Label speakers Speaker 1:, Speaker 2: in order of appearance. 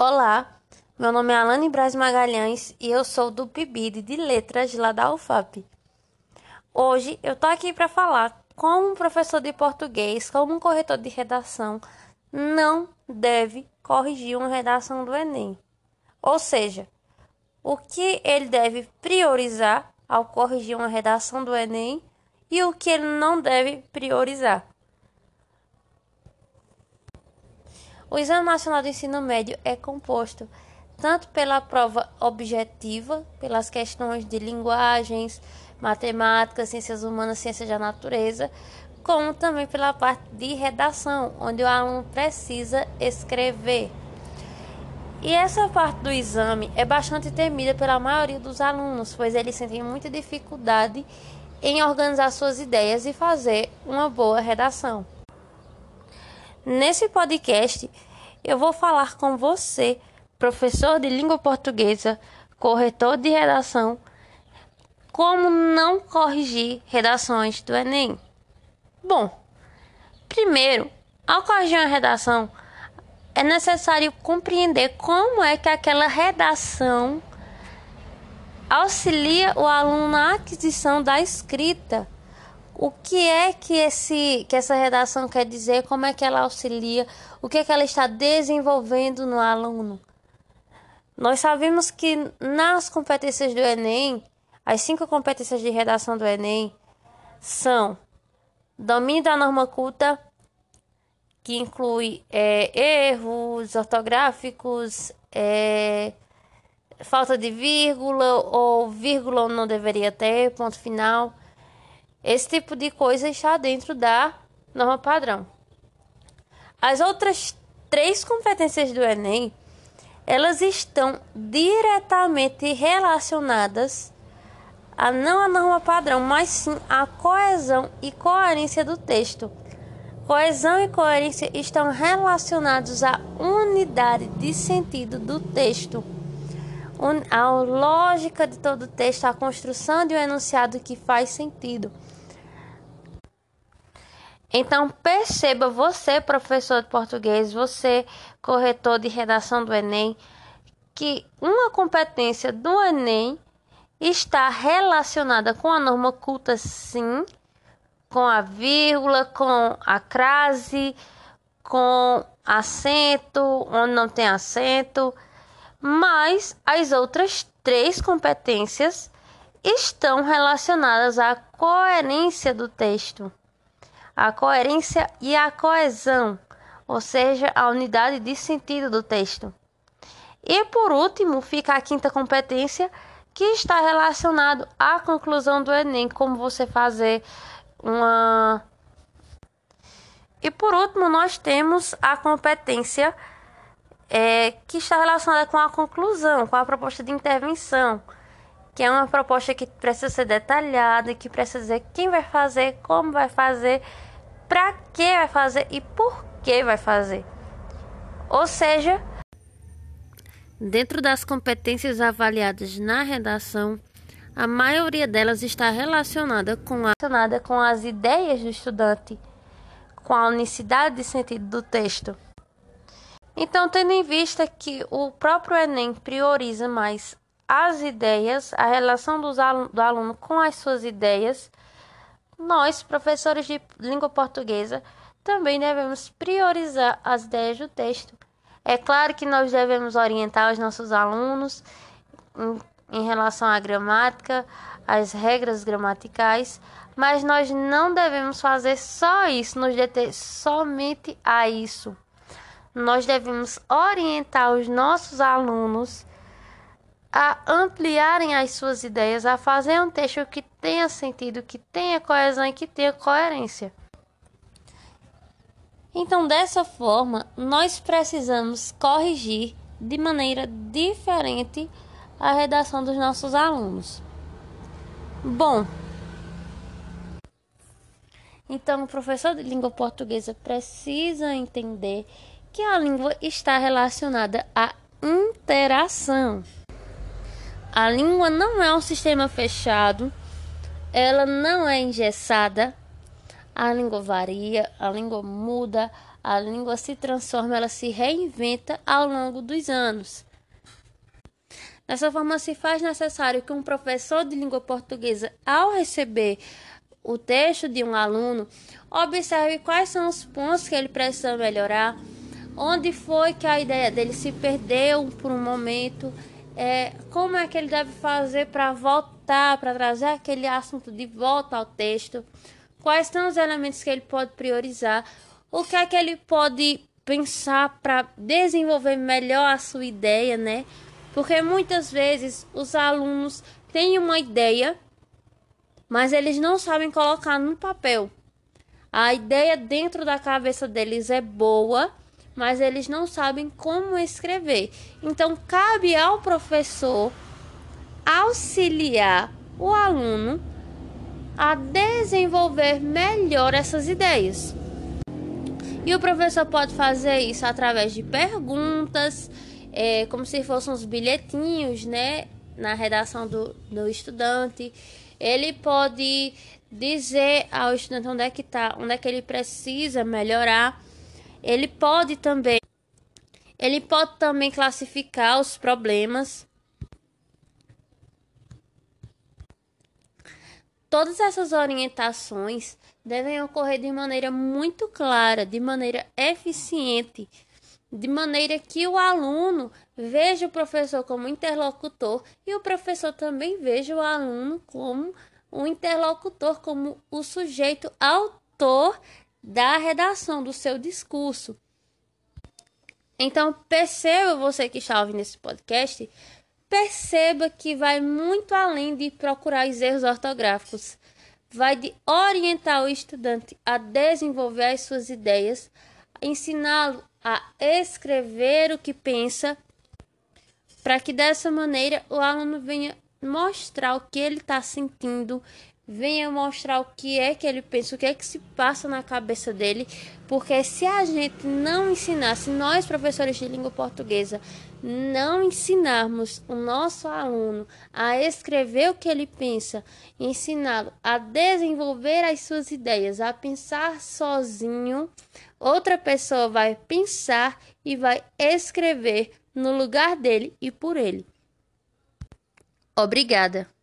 Speaker 1: Olá, meu nome é Alane Braz Magalhães e eu sou do PIBID de Letras lá da UFAP. Hoje eu tô aqui para falar como um professor de português, como um corretor de redação, não deve corrigir uma redação do Enem. Ou seja, o que ele deve priorizar ao corrigir uma redação do Enem e o que ele não deve priorizar. O Exame Nacional do Ensino Médio é composto tanto pela prova objetiva, pelas questões de linguagens, matemática, ciências humanas, ciências da natureza, como também pela parte de redação, onde o aluno precisa escrever. E essa parte do exame é bastante temida pela maioria dos alunos, pois eles sentem muita dificuldade em organizar suas ideias e fazer uma boa redação. Nesse podcast, eu vou falar com você, professor de língua portuguesa, corretor de redação, como não corrigir redações do Enem. Bom, primeiro, ao corrigir uma redação, é necessário compreender como é que aquela redação auxilia o aluno na aquisição da escrita o que é que, esse, que essa redação quer dizer, como é que ela auxilia, o que é que ela está desenvolvendo no aluno. Nós sabemos que nas competências do Enem, as cinco competências de redação do Enem são domínio da norma culta, que inclui é, erros ortográficos, é, falta de vírgula ou vírgula não deveria ter, ponto final esse tipo de coisa está dentro da norma padrão. As outras três competências do Enem, elas estão diretamente relacionadas a não a norma padrão, mas sim a coesão e coerência do texto. Coesão e coerência estão relacionados à unidade de sentido do texto a lógica de todo o texto, a construção de um enunciado que faz sentido. Então perceba você, professor de português, você, corretor de redação do Enem, que uma competência do Enem está relacionada com a norma culta, sim, com a vírgula, com a crase, com acento, onde não tem acento mas as outras três competências estão relacionadas à coerência do texto, a coerência e a coesão, ou seja, a unidade de sentido do texto. E por último, fica a quinta competência, que está relacionado à conclusão do Enem, como você fazer uma E por último, nós temos a competência é, que está relacionada com a conclusão, com a proposta de intervenção, que é uma proposta que precisa ser detalhada, que precisa dizer quem vai fazer, como vai fazer, para que vai fazer e por que vai fazer. Ou seja, dentro das competências avaliadas na redação, a maioria delas está relacionada com, a, relacionada com as ideias do estudante, com a unicidade de sentido do texto. Então, tendo em vista que o próprio Enem prioriza mais as ideias, a relação do aluno com as suas ideias, nós, professores de língua portuguesa, também devemos priorizar as ideias do texto. É claro que nós devemos orientar os nossos alunos em, em relação à gramática, às regras gramaticais, mas nós não devemos fazer só isso, nos deter somente a isso nós devemos orientar os nossos alunos a ampliarem as suas ideias, a fazer um texto que tenha sentido, que tenha coesão e que tenha coerência. Então, dessa forma, nós precisamos corrigir de maneira diferente a redação dos nossos alunos. Bom, então o professor de língua portuguesa precisa entender que a língua está relacionada à interação. A língua não é um sistema fechado, ela não é engessada. A língua varia, a língua muda, A língua se transforma, ela se reinventa ao longo dos anos. Dessa forma, se faz necessário que um professor de língua portuguesa, ao receber o texto de um aluno, observe quais são os pontos que ele precisa melhorar, onde foi que a ideia dele se perdeu por um momento, é, como é que ele deve fazer para voltar, para trazer aquele assunto de volta ao texto, quais são os elementos que ele pode priorizar, o que é que ele pode pensar para desenvolver melhor a sua ideia, né? Porque muitas vezes os alunos têm uma ideia, mas eles não sabem colocar no papel. A ideia dentro da cabeça deles é boa, mas eles não sabem como escrever. Então, cabe ao professor auxiliar o aluno a desenvolver melhor essas ideias. E o professor pode fazer isso através de perguntas, é, como se fossem uns bilhetinhos, né? Na redação do, do estudante. Ele pode dizer ao estudante onde é que tá, onde é que ele precisa melhorar. Ele pode também ele pode também classificar os problemas. Todas essas orientações devem ocorrer de maneira muito clara, de maneira eficiente, de maneira que o aluno veja o professor como interlocutor e o professor também veja o aluno como o interlocutor, como o sujeito autor da redação do seu discurso. Então, perceba você que está ouvindo esse podcast, perceba que vai muito além de procurar os erros ortográficos vai de orientar o estudante a desenvolver as suas ideias, ensiná-lo a escrever o que pensa, para que dessa maneira o aluno venha mostrar o que ele está sentindo, venha mostrar o que é que ele pensa, o que é que se passa na cabeça dele, porque se a gente não ensinar, se nós professores de língua portuguesa não ensinarmos o nosso aluno a escrever o que ele pensa, ensiná-lo a desenvolver as suas ideias, a pensar sozinho, outra pessoa vai pensar e vai escrever no lugar dele e por ele. Obrigada.